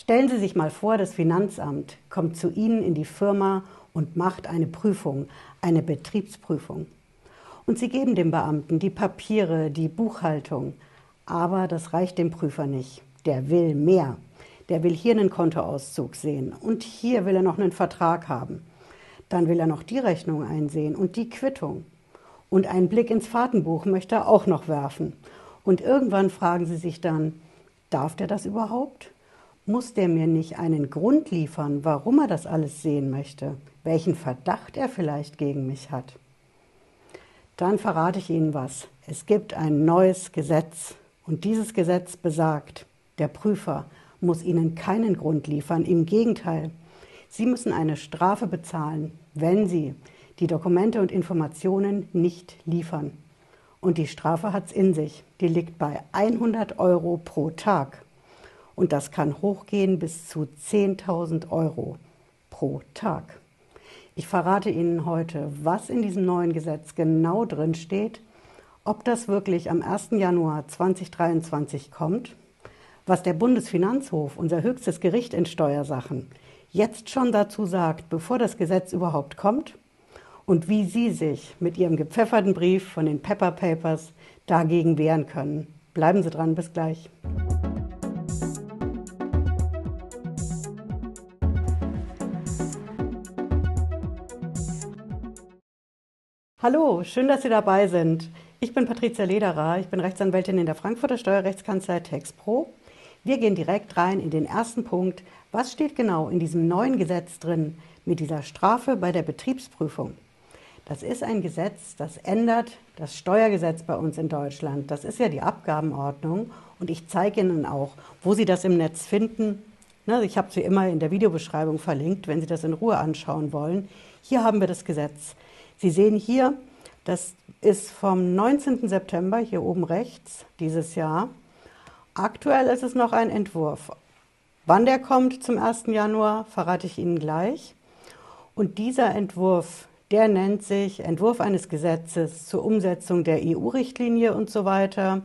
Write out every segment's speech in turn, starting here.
Stellen Sie sich mal vor, das Finanzamt kommt zu Ihnen in die Firma und macht eine Prüfung, eine Betriebsprüfung. Und Sie geben dem Beamten die Papiere, die Buchhaltung. Aber das reicht dem Prüfer nicht. Der will mehr. Der will hier einen Kontoauszug sehen und hier will er noch einen Vertrag haben. Dann will er noch die Rechnung einsehen und die Quittung. Und einen Blick ins Fahrtenbuch möchte er auch noch werfen. Und irgendwann fragen Sie sich dann, darf der das überhaupt? Muss der mir nicht einen Grund liefern, warum er das alles sehen möchte? Welchen Verdacht er vielleicht gegen mich hat? Dann verrate ich Ihnen was. Es gibt ein neues Gesetz. Und dieses Gesetz besagt, der Prüfer muss Ihnen keinen Grund liefern. Im Gegenteil, Sie müssen eine Strafe bezahlen, wenn Sie die Dokumente und Informationen nicht liefern. Und die Strafe hat es in sich. Die liegt bei 100 Euro pro Tag. Und das kann hochgehen bis zu 10.000 Euro pro Tag. Ich verrate Ihnen heute, was in diesem neuen Gesetz genau drin steht, ob das wirklich am 1. Januar 2023 kommt, was der Bundesfinanzhof, unser höchstes Gericht in Steuersachen, jetzt schon dazu sagt, bevor das Gesetz überhaupt kommt und wie Sie sich mit Ihrem gepfefferten Brief von den Pepper Papers dagegen wehren können. Bleiben Sie dran, bis gleich. Hallo, schön, dass Sie dabei sind. Ich bin Patricia Lederer, ich bin Rechtsanwältin in der Frankfurter Steuerrechtskanzlei TexPro. Wir gehen direkt rein in den ersten Punkt. Was steht genau in diesem neuen Gesetz drin mit dieser Strafe bei der Betriebsprüfung? Das ist ein Gesetz, das ändert das Steuergesetz bei uns in Deutschland. Das ist ja die Abgabenordnung. Und ich zeige Ihnen auch, wo Sie das im Netz finden. Ne, ich habe Sie immer in der Videobeschreibung verlinkt, wenn Sie das in Ruhe anschauen wollen. Hier haben wir das Gesetz. Sie sehen hier, das ist vom 19. September, hier oben rechts, dieses Jahr. Aktuell ist es noch ein Entwurf. Wann der kommt zum 1. Januar, verrate ich Ihnen gleich. Und dieser Entwurf der nennt sich Entwurf eines Gesetzes zur Umsetzung der EU-Richtlinie und so weiter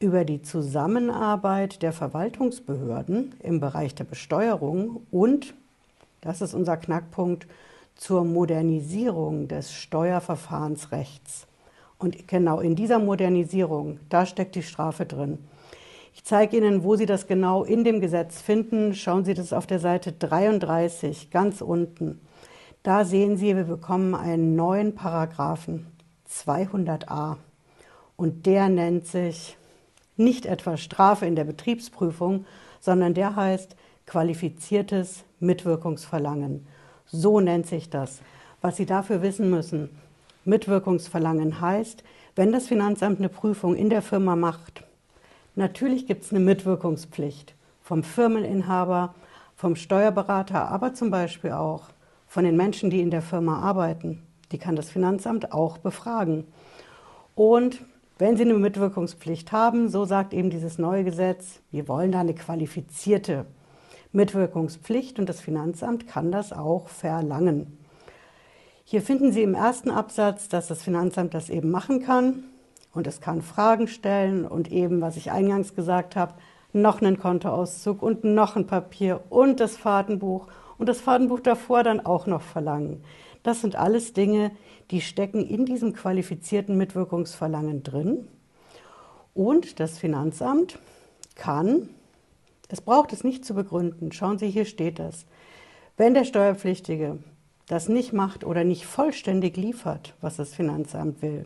über die Zusammenarbeit der Verwaltungsbehörden im Bereich der Besteuerung und, das ist unser Knackpunkt, zur Modernisierung des Steuerverfahrensrechts. Und genau in dieser Modernisierung, da steckt die Strafe drin. Ich zeige Ihnen, wo Sie das genau in dem Gesetz finden. Schauen Sie das auf der Seite 33, ganz unten. Da sehen Sie, wir bekommen einen neuen Paragraphen 200a und der nennt sich nicht etwa Strafe in der Betriebsprüfung, sondern der heißt qualifiziertes Mitwirkungsverlangen. So nennt sich das. Was Sie dafür wissen müssen, Mitwirkungsverlangen heißt, wenn das Finanzamt eine Prüfung in der Firma macht, natürlich gibt es eine Mitwirkungspflicht vom Firmeninhaber, vom Steuerberater, aber zum Beispiel auch von den Menschen, die in der Firma arbeiten. Die kann das Finanzamt auch befragen. Und wenn Sie eine Mitwirkungspflicht haben, so sagt eben dieses neue Gesetz, wir wollen da eine qualifizierte Mitwirkungspflicht und das Finanzamt kann das auch verlangen. Hier finden Sie im ersten Absatz, dass das Finanzamt das eben machen kann und es kann Fragen stellen und eben, was ich eingangs gesagt habe, noch einen Kontoauszug und noch ein Papier und das Fahrtenbuch und das Fahrtenbuch davor dann auch noch verlangen. Das sind alles Dinge, die stecken in diesem qualifizierten Mitwirkungsverlangen drin. Und das Finanzamt kann, es braucht es nicht zu begründen, schauen Sie, hier steht das, wenn der Steuerpflichtige das nicht macht oder nicht vollständig liefert, was das Finanzamt will,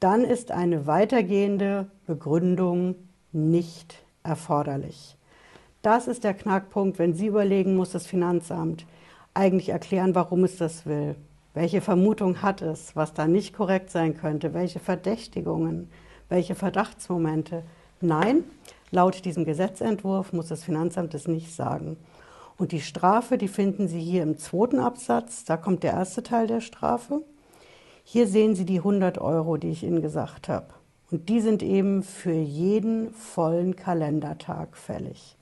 dann ist eine weitergehende Begründung nicht erforderlich. Das ist der Knackpunkt, wenn Sie überlegen, muss das Finanzamt eigentlich erklären, warum es das will. Welche Vermutung hat es, was da nicht korrekt sein könnte? Welche Verdächtigungen? Welche Verdachtsmomente? Nein, laut diesem Gesetzentwurf muss das Finanzamt es nicht sagen. Und die Strafe, die finden Sie hier im zweiten Absatz. Da kommt der erste Teil der Strafe. Hier sehen Sie die 100 Euro, die ich Ihnen gesagt habe. Und die sind eben für jeden vollen Kalendertag fällig.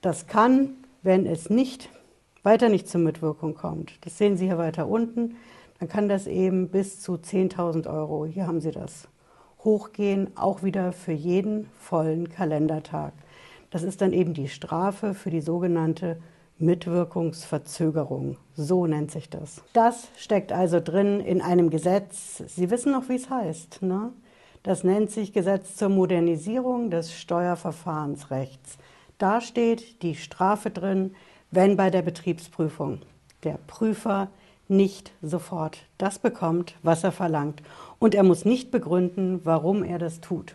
Das kann, wenn es nicht weiter nicht zur Mitwirkung kommt, das sehen Sie hier weiter unten, dann kann das eben bis zu 10.000 Euro, hier haben Sie das, hochgehen, auch wieder für jeden vollen Kalendertag. Das ist dann eben die Strafe für die sogenannte Mitwirkungsverzögerung. So nennt sich das. Das steckt also drin in einem Gesetz. Sie wissen noch, wie es heißt. Ne? Das nennt sich Gesetz zur Modernisierung des Steuerverfahrensrechts. Da steht die Strafe drin, wenn bei der Betriebsprüfung der Prüfer nicht sofort das bekommt, was er verlangt. Und er muss nicht begründen, warum er das tut.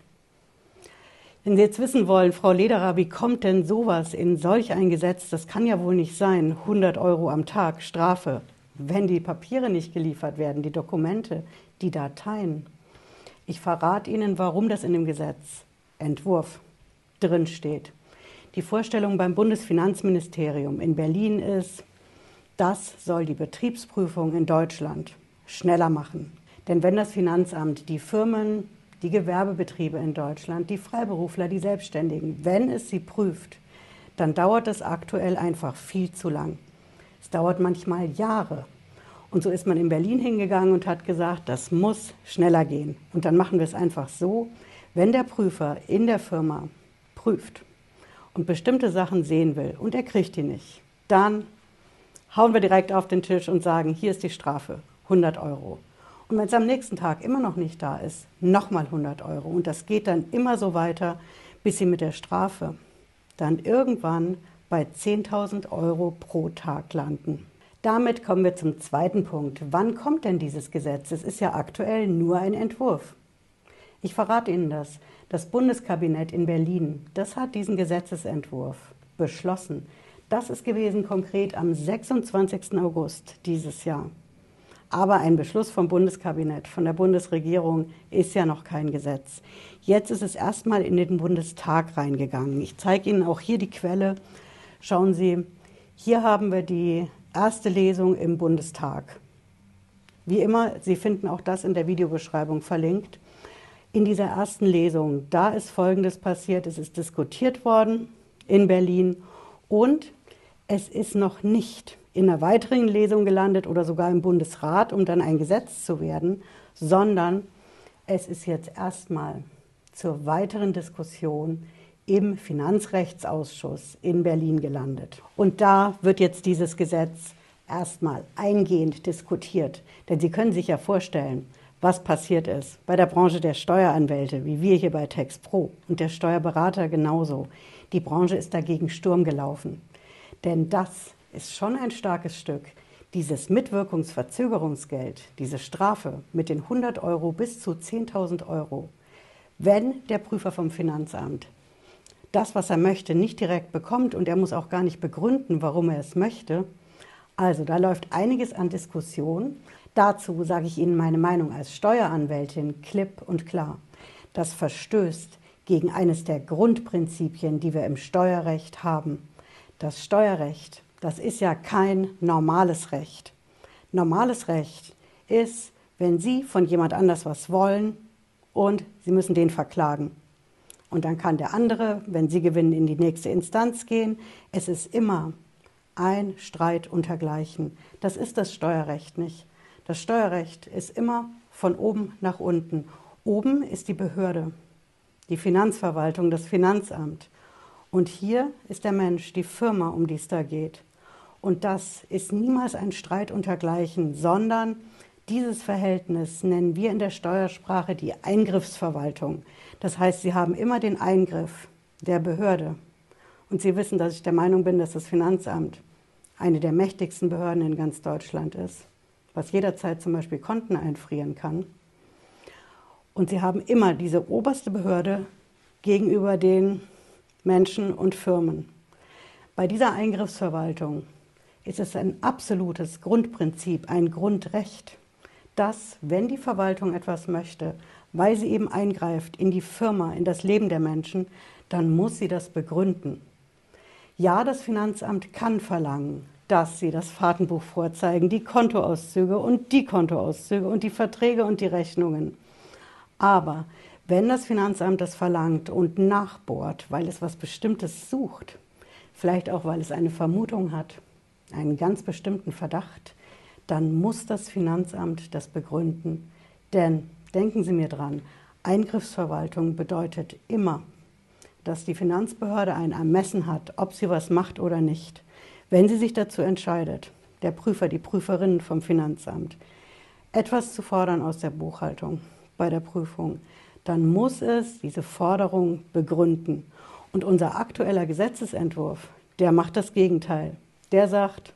Wenn Sie jetzt wissen wollen, Frau Lederer, wie kommt denn sowas in solch ein Gesetz? Das kann ja wohl nicht sein. 100 Euro am Tag Strafe, wenn die Papiere nicht geliefert werden, die Dokumente, die Dateien. Ich verrate Ihnen, warum das in dem Gesetzentwurf drin steht. Die Vorstellung beim Bundesfinanzministerium in Berlin ist, das soll die Betriebsprüfung in Deutschland schneller machen. Denn wenn das Finanzamt die Firmen, die Gewerbebetriebe in Deutschland, die Freiberufler, die Selbstständigen, wenn es sie prüft, dann dauert es aktuell einfach viel zu lang. Es dauert manchmal Jahre. Und so ist man in Berlin hingegangen und hat gesagt, das muss schneller gehen. Und dann machen wir es einfach so, wenn der Prüfer in der Firma prüft und bestimmte Sachen sehen will und er kriegt die nicht, dann hauen wir direkt auf den Tisch und sagen, hier ist die Strafe, 100 Euro. Und wenn es am nächsten Tag immer noch nicht da ist, nochmal 100 Euro. Und das geht dann immer so weiter, bis Sie mit der Strafe dann irgendwann bei 10.000 Euro pro Tag landen. Damit kommen wir zum zweiten Punkt. Wann kommt denn dieses Gesetz? Es ist ja aktuell nur ein Entwurf. Ich verrate Ihnen das. Das Bundeskabinett in Berlin, das hat diesen Gesetzesentwurf beschlossen. Das ist gewesen konkret am 26. August dieses Jahr. Aber ein Beschluss vom Bundeskabinett, von der Bundesregierung ist ja noch kein Gesetz. Jetzt ist es erstmal in den Bundestag reingegangen. Ich zeige Ihnen auch hier die Quelle. Schauen Sie, hier haben wir die erste Lesung im Bundestag. Wie immer, Sie finden auch das in der Videobeschreibung verlinkt. In dieser ersten Lesung, da ist Folgendes passiert. Es ist diskutiert worden in Berlin und es ist noch nicht in einer weiteren Lesung gelandet oder sogar im Bundesrat, um dann ein Gesetz zu werden, sondern es ist jetzt erstmal zur weiteren Diskussion im Finanzrechtsausschuss in Berlin gelandet. Und da wird jetzt dieses Gesetz erstmal eingehend diskutiert. Denn Sie können sich ja vorstellen, was passiert ist bei der Branche der Steueranwälte, wie wir hier bei TextPro und der Steuerberater genauso. Die Branche ist dagegen Sturm gelaufen. Denn das ist schon ein starkes Stück. Dieses Mitwirkungsverzögerungsgeld, diese Strafe mit den 100 Euro bis zu 10.000 Euro, wenn der Prüfer vom Finanzamt das, was er möchte, nicht direkt bekommt und er muss auch gar nicht begründen, warum er es möchte. Also da läuft einiges an Diskussion. Dazu sage ich Ihnen meine Meinung als Steueranwältin klipp und klar. Das verstößt gegen eines der Grundprinzipien, die wir im Steuerrecht haben. Das Steuerrecht, das ist ja kein normales Recht. Normales Recht ist, wenn Sie von jemand anders was wollen und Sie müssen den verklagen. Und dann kann der andere, wenn Sie gewinnen, in die nächste Instanz gehen. Es ist immer ein Streit untergleichen. Das ist das Steuerrecht nicht. Das Steuerrecht ist immer von oben nach unten. Oben ist die Behörde, die Finanzverwaltung, das Finanzamt. Und hier ist der Mensch, die Firma, um die es da geht. Und das ist niemals ein Streit untergleichen, sondern dieses Verhältnis nennen wir in der Steuersprache die Eingriffsverwaltung. Das heißt, Sie haben immer den Eingriff der Behörde. Und Sie wissen, dass ich der Meinung bin, dass das Finanzamt eine der mächtigsten Behörden in ganz Deutschland ist, was jederzeit zum Beispiel Konten einfrieren kann. Und Sie haben immer diese oberste Behörde gegenüber den Menschen und Firmen. Bei dieser Eingriffsverwaltung ist es ein absolutes Grundprinzip, ein Grundrecht, dass, wenn die Verwaltung etwas möchte, weil sie eben eingreift in die Firma, in das Leben der Menschen, dann muss sie das begründen. Ja, das Finanzamt kann verlangen, dass sie das Fahrtenbuch vorzeigen, die Kontoauszüge und die Kontoauszüge und die Verträge und die Rechnungen. Aber wenn das Finanzamt das verlangt und nachbohrt, weil es was Bestimmtes sucht, vielleicht auch weil es eine Vermutung hat, einen ganz bestimmten Verdacht, dann muss das Finanzamt das begründen. Denn denken Sie mir dran, Eingriffsverwaltung bedeutet immer, dass die Finanzbehörde ein Ermessen hat, ob sie was macht oder nicht. Wenn sie sich dazu entscheidet, der Prüfer, die Prüferinnen vom Finanzamt, etwas zu fordern aus der Buchhaltung bei der Prüfung, dann muss es diese Forderung begründen. Und unser aktueller Gesetzesentwurf, der macht das Gegenteil. Der sagt,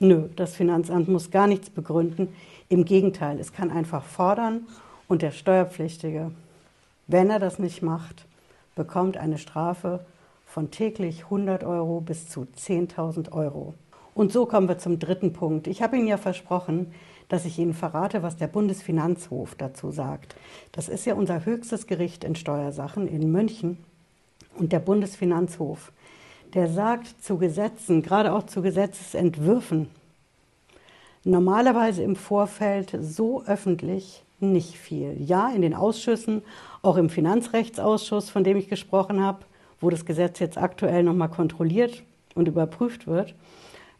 nö, das Finanzamt muss gar nichts begründen. Im Gegenteil, es kann einfach fordern und der Steuerpflichtige, wenn er das nicht macht, bekommt eine Strafe von täglich 100 Euro bis zu 10.000 Euro. Und so kommen wir zum dritten Punkt. Ich habe Ihnen ja versprochen, dass ich Ihnen verrate, was der Bundesfinanzhof dazu sagt. Das ist ja unser höchstes Gericht in Steuersachen in München. Und der Bundesfinanzhof, der sagt zu Gesetzen, gerade auch zu Gesetzesentwürfen, normalerweise im Vorfeld so öffentlich nicht viel. Ja, in den Ausschüssen, auch im Finanzrechtsausschuss, von dem ich gesprochen habe, wo das Gesetz jetzt aktuell nochmal kontrolliert und überprüft wird.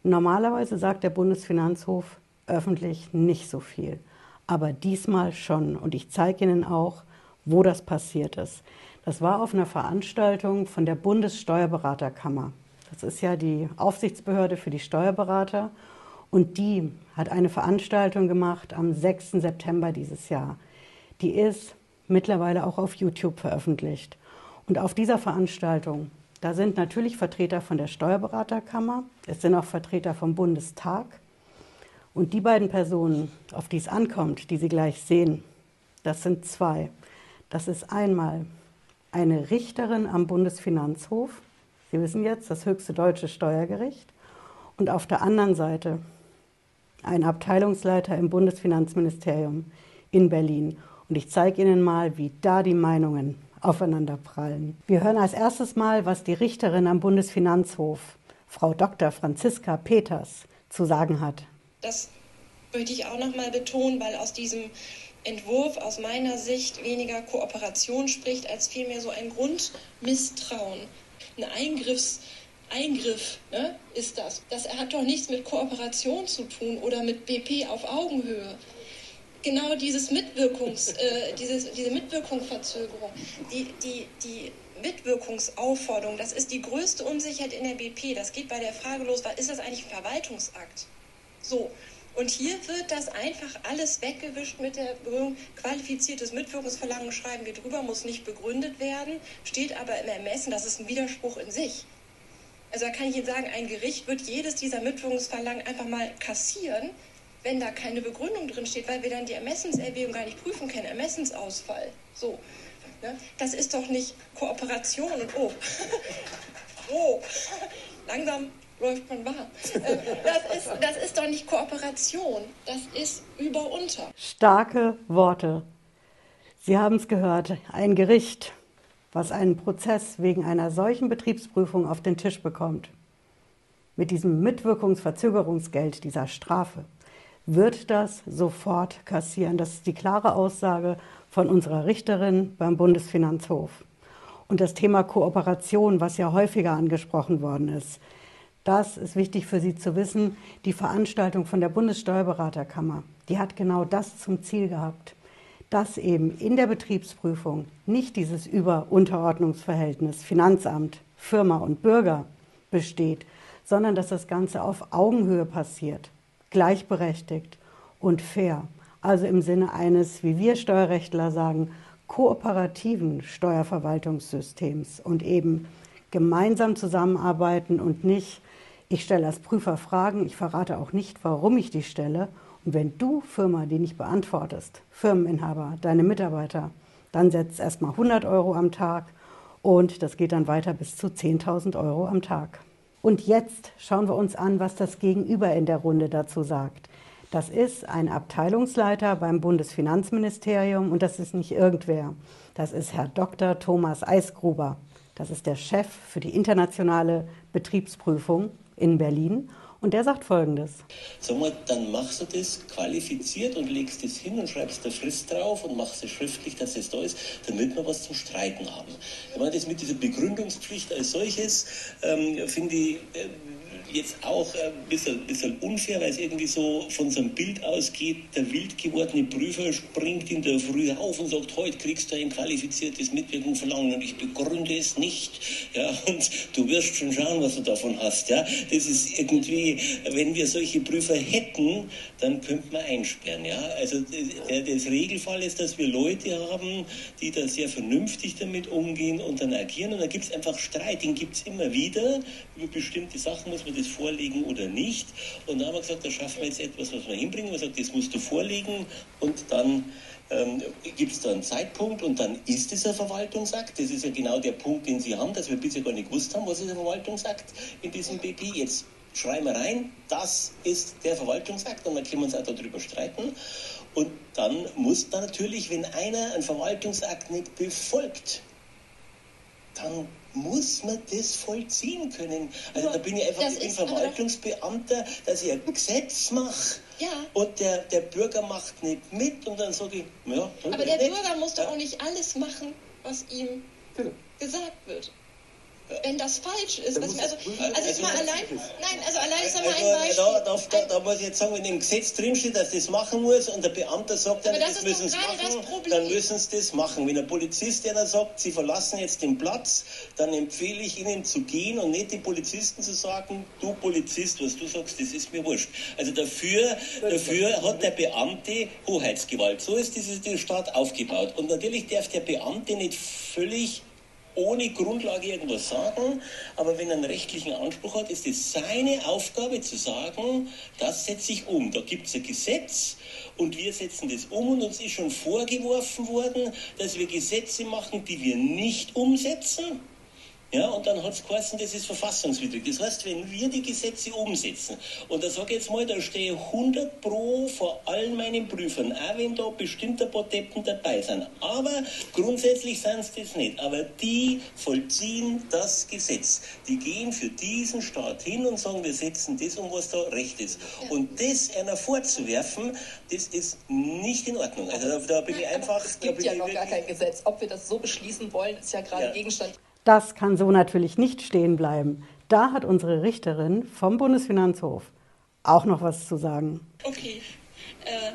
Normalerweise sagt der Bundesfinanzhof öffentlich nicht so viel, aber diesmal schon. Und ich zeige Ihnen auch, wo das passiert ist. Das war auf einer Veranstaltung von der Bundessteuerberaterkammer. Das ist ja die Aufsichtsbehörde für die Steuerberater. Und die hat eine Veranstaltung gemacht am 6. September dieses Jahr. Die ist mittlerweile auch auf YouTube veröffentlicht. Und auf dieser Veranstaltung, da sind natürlich Vertreter von der Steuerberaterkammer, es sind auch Vertreter vom Bundestag. Und die beiden Personen, auf die es ankommt, die Sie gleich sehen, das sind zwei. Das ist einmal eine Richterin am Bundesfinanzhof, Sie wissen jetzt, das höchste deutsche Steuergericht, und auf der anderen Seite ein Abteilungsleiter im Bundesfinanzministerium in Berlin. Und ich zeige Ihnen mal, wie da die Meinungen aufeinander prallen. Wir hören als erstes mal, was die Richterin am Bundesfinanzhof, Frau Dr. Franziska Peters, zu sagen hat. Das möchte ich auch noch mal betonen, weil aus diesem Entwurf aus meiner Sicht weniger Kooperation spricht, als vielmehr so ein Grundmisstrauen, ein Eingriffs Eingriff ne, ist das. Das hat doch nichts mit Kooperation zu tun oder mit BP auf Augenhöhe. Genau dieses Mitwirkungs, äh, dieses, diese Mitwirkungsverzögerung, die, die, die Mitwirkungsaufforderung, das ist die größte Unsicherheit in der BP. Das geht bei der Frage los, ist das eigentlich ein Verwaltungsakt? So. Und hier wird das einfach alles weggewischt mit der Berührung. Qualifiziertes Mitwirkungsverlangen schreiben wir drüber, muss nicht begründet werden, steht aber im Ermessen, das ist ein Widerspruch in sich. Also da kann ich Ihnen sagen, ein Gericht wird jedes dieser Mitwirkungsverlangen einfach mal kassieren, wenn da keine Begründung drin steht, weil wir dann die Ermessenserwägung gar nicht prüfen können, Ermessensausfall. So. Ne? Das ist doch nicht Kooperation und oh, oh, langsam läuft man warm. Das ist, das ist doch nicht Kooperation, das ist über unter. Starke Worte. Sie haben es gehört, ein Gericht was einen Prozess wegen einer solchen Betriebsprüfung auf den Tisch bekommt, mit diesem Mitwirkungsverzögerungsgeld, dieser Strafe, wird das sofort kassieren. Das ist die klare Aussage von unserer Richterin beim Bundesfinanzhof. Und das Thema Kooperation, was ja häufiger angesprochen worden ist, das ist wichtig für Sie zu wissen. Die Veranstaltung von der Bundessteuerberaterkammer, die hat genau das zum Ziel gehabt dass eben in der Betriebsprüfung nicht dieses Überunterordnungsverhältnis Finanzamt, Firma und Bürger besteht, sondern dass das Ganze auf Augenhöhe passiert, gleichberechtigt und fair. Also im Sinne eines, wie wir Steuerrechtler sagen, kooperativen Steuerverwaltungssystems und eben gemeinsam zusammenarbeiten und nicht, ich stelle als Prüfer Fragen, ich verrate auch nicht, warum ich die stelle und wenn du, Firma, die nicht beantwortest, Firmeninhaber, deine Mitarbeiter, dann setzt erstmal 100 Euro am Tag und das geht dann weiter bis zu 10.000 Euro am Tag. Und jetzt schauen wir uns an, was das Gegenüber in der Runde dazu sagt. Das ist ein Abteilungsleiter beim Bundesfinanzministerium und das ist nicht irgendwer. Das ist Herr Dr. Thomas Eisgruber. Das ist der Chef für die internationale Betriebsprüfung in Berlin und der sagt Folgendes. Sag mal, dann machst du das qualifiziert und legst es hin und schreibst da Frist drauf und machst es schriftlich, dass es da ist, damit wir was zum Streiten haben. Ich meine, das mit dieser Begründungspflicht als solches, ähm, finde ich, äh, jetzt auch ein bisschen, bisschen unfair, weil es irgendwie so von so einem Bild ausgeht, der wild gewordene Prüfer springt in der Früh auf und sagt, heute kriegst du ein qualifiziertes Mitwirkung verlangen und ich begründe es nicht. Ja, und du wirst schon schauen, was du davon hast. Ja, das ist irgendwie, wenn wir solche Prüfer hätten, dann könnte man einsperren. Ja, also der, das Regelfall ist, dass wir Leute haben, die da sehr vernünftig damit umgehen und dann agieren und da gibt es einfach Streit, den gibt es immer wieder über bestimmte Sachen muss man das vorlegen oder nicht. Und dann haben wir gesagt, da schaffen wir jetzt etwas, was wir hinbringen. Wir gesagt, das musst du vorlegen und dann ähm, gibt es da einen Zeitpunkt und dann ist es ein Verwaltungsakt. Das ist ja genau der Punkt, den Sie haben, dass wir bisher gar nicht gewusst haben, was ist ein Verwaltungsakt in diesem BP. Jetzt schreiben wir rein, das ist der Verwaltungsakt und dann können wir uns auch darüber streiten. Und dann muss da natürlich, wenn einer einen Verwaltungsakt nicht befolgt, dann muss man das vollziehen können. Also da bin ich einfach ich bin Verwaltungsbeamter, dass ich ein Gesetz mache. Ja. Und der, der Bürger macht nicht mit und dann sage ich, ja. Aber der nicht. Bürger muss doch auch nicht alles machen, was ihm genau. gesagt wird wenn das falsch ist. Also, also, also, also mal allein, nein, also allein sagen wir ein also, Beispiel. Da, da, da, da, muss ich jetzt sagen, wenn im Gesetz drinsteht, dass das machen muss und der Beamte sagt dann, das, das müssen sie machen, dann müssen sie das machen. Wenn der Polizist der dann sagt, sie verlassen jetzt den Platz, dann empfehle ich ihnen zu gehen und nicht den Polizisten zu sagen, du Polizist, was du sagst, das ist mir wurscht. Also dafür, dafür hat der Beamte Hoheitsgewalt. So ist dieses Staat aufgebaut. Und natürlich darf der Beamte nicht völlig ohne Grundlage irgendwas sagen, aber wenn er einen rechtlichen Anspruch hat, ist es seine Aufgabe zu sagen, das setze ich um. Da gibt es ein Gesetz und wir setzen das um und uns ist schon vorgeworfen worden, dass wir Gesetze machen, die wir nicht umsetzen. Ja, und dann hat es geheißen, das ist verfassungswidrig. Das heißt, wenn wir die Gesetze umsetzen, und da sage ich jetzt mal, da stehe 100 pro vor allen meinen Prüfern, auch wenn da bestimmte Deppen dabei sind. Aber grundsätzlich sind es das nicht. Aber die vollziehen das Gesetz. Die gehen für diesen Staat hin und sagen, wir setzen das um, was da recht ist. Und das einer vorzuwerfen, das ist nicht in Ordnung. Also da, da bin ich einfach... Es gibt ja noch gar kein Gesetz. Ob wir das so beschließen wollen, ist ja gerade ja. Gegenstand das kann so natürlich nicht stehen bleiben. Da hat unsere Richterin vom Bundesfinanzhof auch noch was zu sagen. Okay. Äh,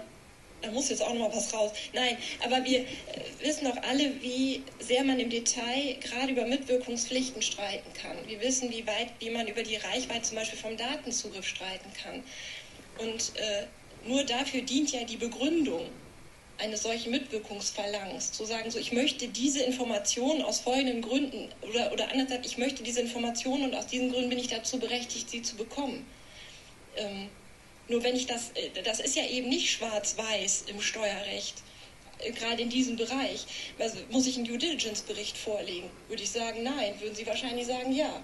da muss jetzt auch noch mal was raus. Nein, aber wir äh, wissen doch alle, wie sehr man im Detail gerade über Mitwirkungspflichten streiten kann. Wir wissen, wie weit, wie man über die Reichweite zum Beispiel vom Datenzugriff streiten kann. Und äh, nur dafür dient ja die Begründung eines solchen Mitwirkungsverlangens, zu sagen, so ich möchte diese Informationen aus folgenden Gründen oder, oder andererseits, ich möchte diese Informationen und aus diesen Gründen bin ich dazu berechtigt, sie zu bekommen. Ähm, nur wenn ich das, äh, das ist ja eben nicht schwarz-weiß im Steuerrecht, äh, gerade in diesem Bereich. Also muss ich einen Due Diligence-Bericht vorlegen? Würde ich sagen, nein. Würden Sie wahrscheinlich sagen, ja.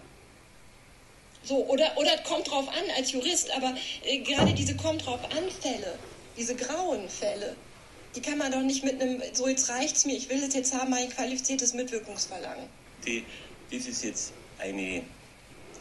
So, oder, oder kommt drauf an als Jurist, aber äh, gerade diese kommt drauf an Fälle, diese grauen Fälle, die kann man doch nicht mit einem, so jetzt reicht's mir, ich will es jetzt haben, ein qualifiziertes Mitwirkungsverlangen. Die, das ist jetzt eine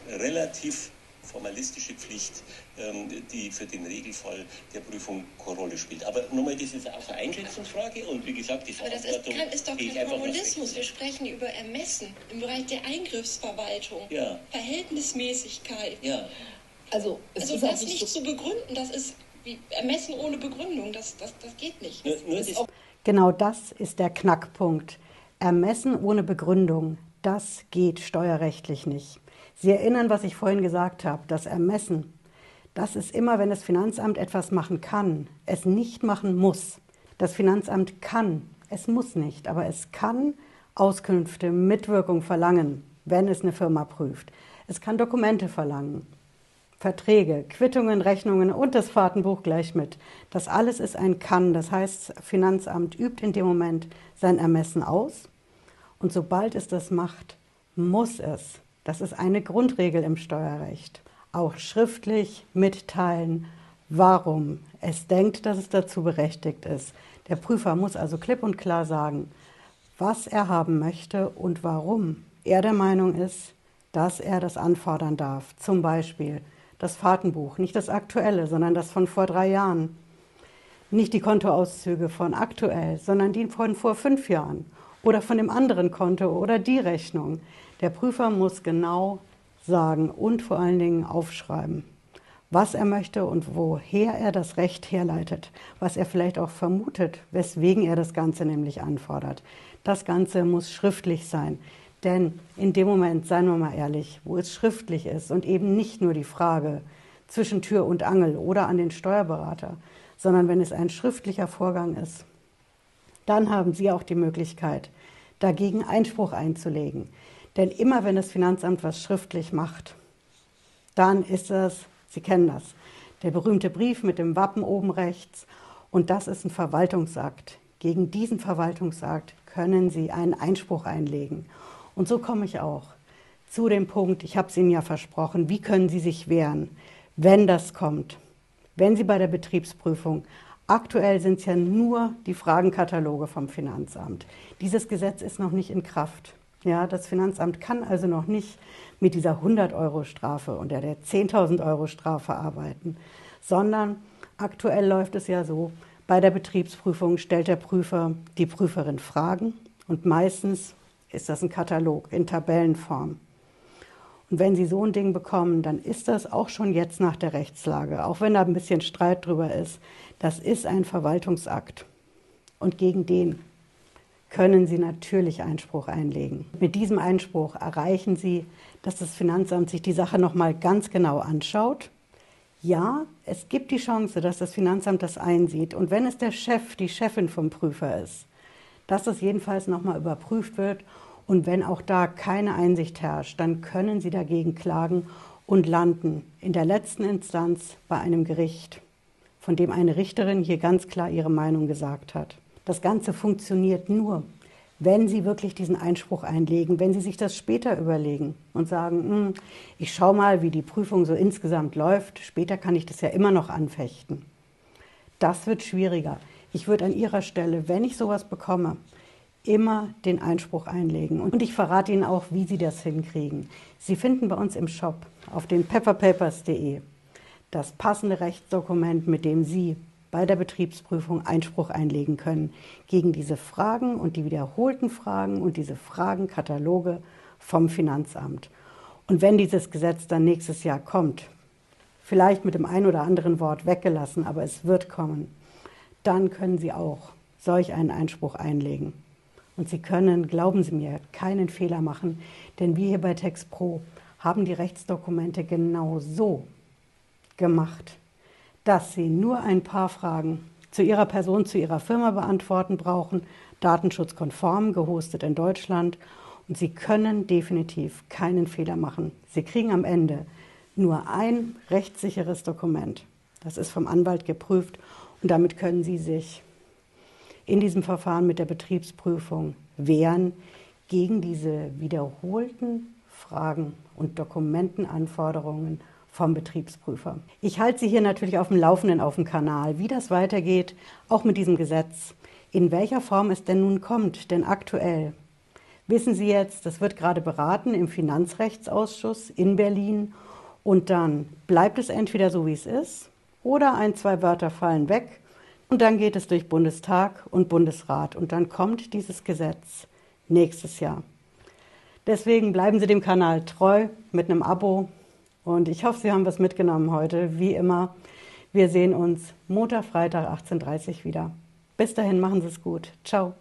relativ formalistische Pflicht, ähm, die für den Regelfall der Prüfung keine Rolle spielt. Aber nochmal, das ist auch eine Einschätzungsfrage und wie gesagt, die Verantwortung... Aber das ist, kann, ist doch kein Formulismus. Wir sprechen über Ermessen im Bereich der Eingriffsverwaltung, ja. Verhältnismäßigkeit. Ja. Also, also das halt nicht, nicht so zu begründen, das ist wie ermessen ohne Begründung, das, das, das geht nicht. Das genau das ist der Knackpunkt. Ermessen ohne Begründung, das geht steuerrechtlich nicht. Sie erinnern, was ich vorhin gesagt habe, das Ermessen. Das ist immer, wenn das Finanzamt etwas machen kann, es nicht machen muss. Das Finanzamt kann, es muss nicht, aber es kann Auskünfte, Mitwirkung verlangen, wenn es eine Firma prüft. Es kann Dokumente verlangen. Verträge, Quittungen, Rechnungen und das Fahrtenbuch gleich mit. Das alles ist ein Kann. Das heißt, Finanzamt übt in dem Moment sein Ermessen aus. Und sobald es das macht, muss es. Das ist eine Grundregel im Steuerrecht. Auch schriftlich mitteilen, warum es denkt, dass es dazu berechtigt ist. Der Prüfer muss also klipp und klar sagen, was er haben möchte und warum er der Meinung ist, dass er das anfordern darf. Zum Beispiel das Fahrtenbuch, nicht das aktuelle, sondern das von vor drei Jahren. Nicht die Kontoauszüge von aktuell, sondern die von vor fünf Jahren oder von dem anderen Konto oder die Rechnung. Der Prüfer muss genau sagen und vor allen Dingen aufschreiben, was er möchte und woher er das Recht herleitet, was er vielleicht auch vermutet, weswegen er das Ganze nämlich anfordert. Das Ganze muss schriftlich sein. Denn in dem Moment, seien wir mal ehrlich, wo es schriftlich ist und eben nicht nur die Frage zwischen Tür und Angel oder an den Steuerberater, sondern wenn es ein schriftlicher Vorgang ist, dann haben Sie auch die Möglichkeit, dagegen Einspruch einzulegen. Denn immer wenn das Finanzamt was schriftlich macht, dann ist das, Sie kennen das, der berühmte Brief mit dem Wappen oben rechts und das ist ein Verwaltungsakt. Gegen diesen Verwaltungsakt können Sie einen Einspruch einlegen. Und so komme ich auch zu dem Punkt, ich habe es Ihnen ja versprochen, wie können Sie sich wehren, wenn das kommt? Wenn Sie bei der Betriebsprüfung, aktuell sind es ja nur die Fragenkataloge vom Finanzamt. Dieses Gesetz ist noch nicht in Kraft. Ja, das Finanzamt kann also noch nicht mit dieser 100-Euro-Strafe oder der 10.000 Euro-Strafe arbeiten, sondern aktuell läuft es ja so, bei der Betriebsprüfung stellt der Prüfer die Prüferin Fragen und meistens ist das ein Katalog in Tabellenform. Und wenn Sie so ein Ding bekommen, dann ist das auch schon jetzt nach der Rechtslage, auch wenn da ein bisschen Streit drüber ist, das ist ein Verwaltungsakt. Und gegen den können Sie natürlich Einspruch einlegen. Mit diesem Einspruch erreichen Sie, dass das Finanzamt sich die Sache nochmal ganz genau anschaut. Ja, es gibt die Chance, dass das Finanzamt das einsieht. Und wenn es der Chef, die Chefin vom Prüfer ist, dass das jedenfalls nochmal überprüft wird. Und wenn auch da keine Einsicht herrscht, dann können Sie dagegen klagen und landen in der letzten Instanz bei einem Gericht, von dem eine Richterin hier ganz klar ihre Meinung gesagt hat. Das Ganze funktioniert nur, wenn Sie wirklich diesen Einspruch einlegen, wenn Sie sich das später überlegen und sagen, hm, ich schaue mal, wie die Prüfung so insgesamt läuft, später kann ich das ja immer noch anfechten. Das wird schwieriger. Ich würde an Ihrer Stelle, wenn ich sowas bekomme, immer den Einspruch einlegen. Und ich verrate Ihnen auch, wie Sie das hinkriegen. Sie finden bei uns im Shop auf den pepperpapers.de das passende Rechtsdokument, mit dem Sie bei der Betriebsprüfung Einspruch einlegen können gegen diese Fragen und die wiederholten Fragen und diese Fragenkataloge vom Finanzamt. Und wenn dieses Gesetz dann nächstes Jahr kommt, vielleicht mit dem einen oder anderen Wort weggelassen, aber es wird kommen, dann können Sie auch solch einen Einspruch einlegen. Und Sie können, glauben Sie mir, keinen Fehler machen, denn wir hier bei TextPro haben die Rechtsdokumente genau so gemacht, dass Sie nur ein paar Fragen zu Ihrer Person, zu Ihrer Firma beantworten brauchen, datenschutzkonform, gehostet in Deutschland. Und Sie können definitiv keinen Fehler machen. Sie kriegen am Ende nur ein rechtssicheres Dokument. Das ist vom Anwalt geprüft und damit können Sie sich in diesem Verfahren mit der Betriebsprüfung wehren gegen diese wiederholten Fragen und Dokumentenanforderungen vom Betriebsprüfer. Ich halte Sie hier natürlich auf dem Laufenden auf dem Kanal, wie das weitergeht, auch mit diesem Gesetz, in welcher Form es denn nun kommt, denn aktuell wissen Sie jetzt, das wird gerade beraten im Finanzrechtsausschuss in Berlin und dann bleibt es entweder so, wie es ist, oder ein, zwei Wörter fallen weg und dann geht es durch Bundestag und Bundesrat und dann kommt dieses Gesetz nächstes Jahr. Deswegen bleiben Sie dem Kanal treu mit einem Abo und ich hoffe, Sie haben was mitgenommen heute. Wie immer, wir sehen uns Montag, Freitag 18.30 Uhr wieder. Bis dahin, machen Sie es gut. Ciao.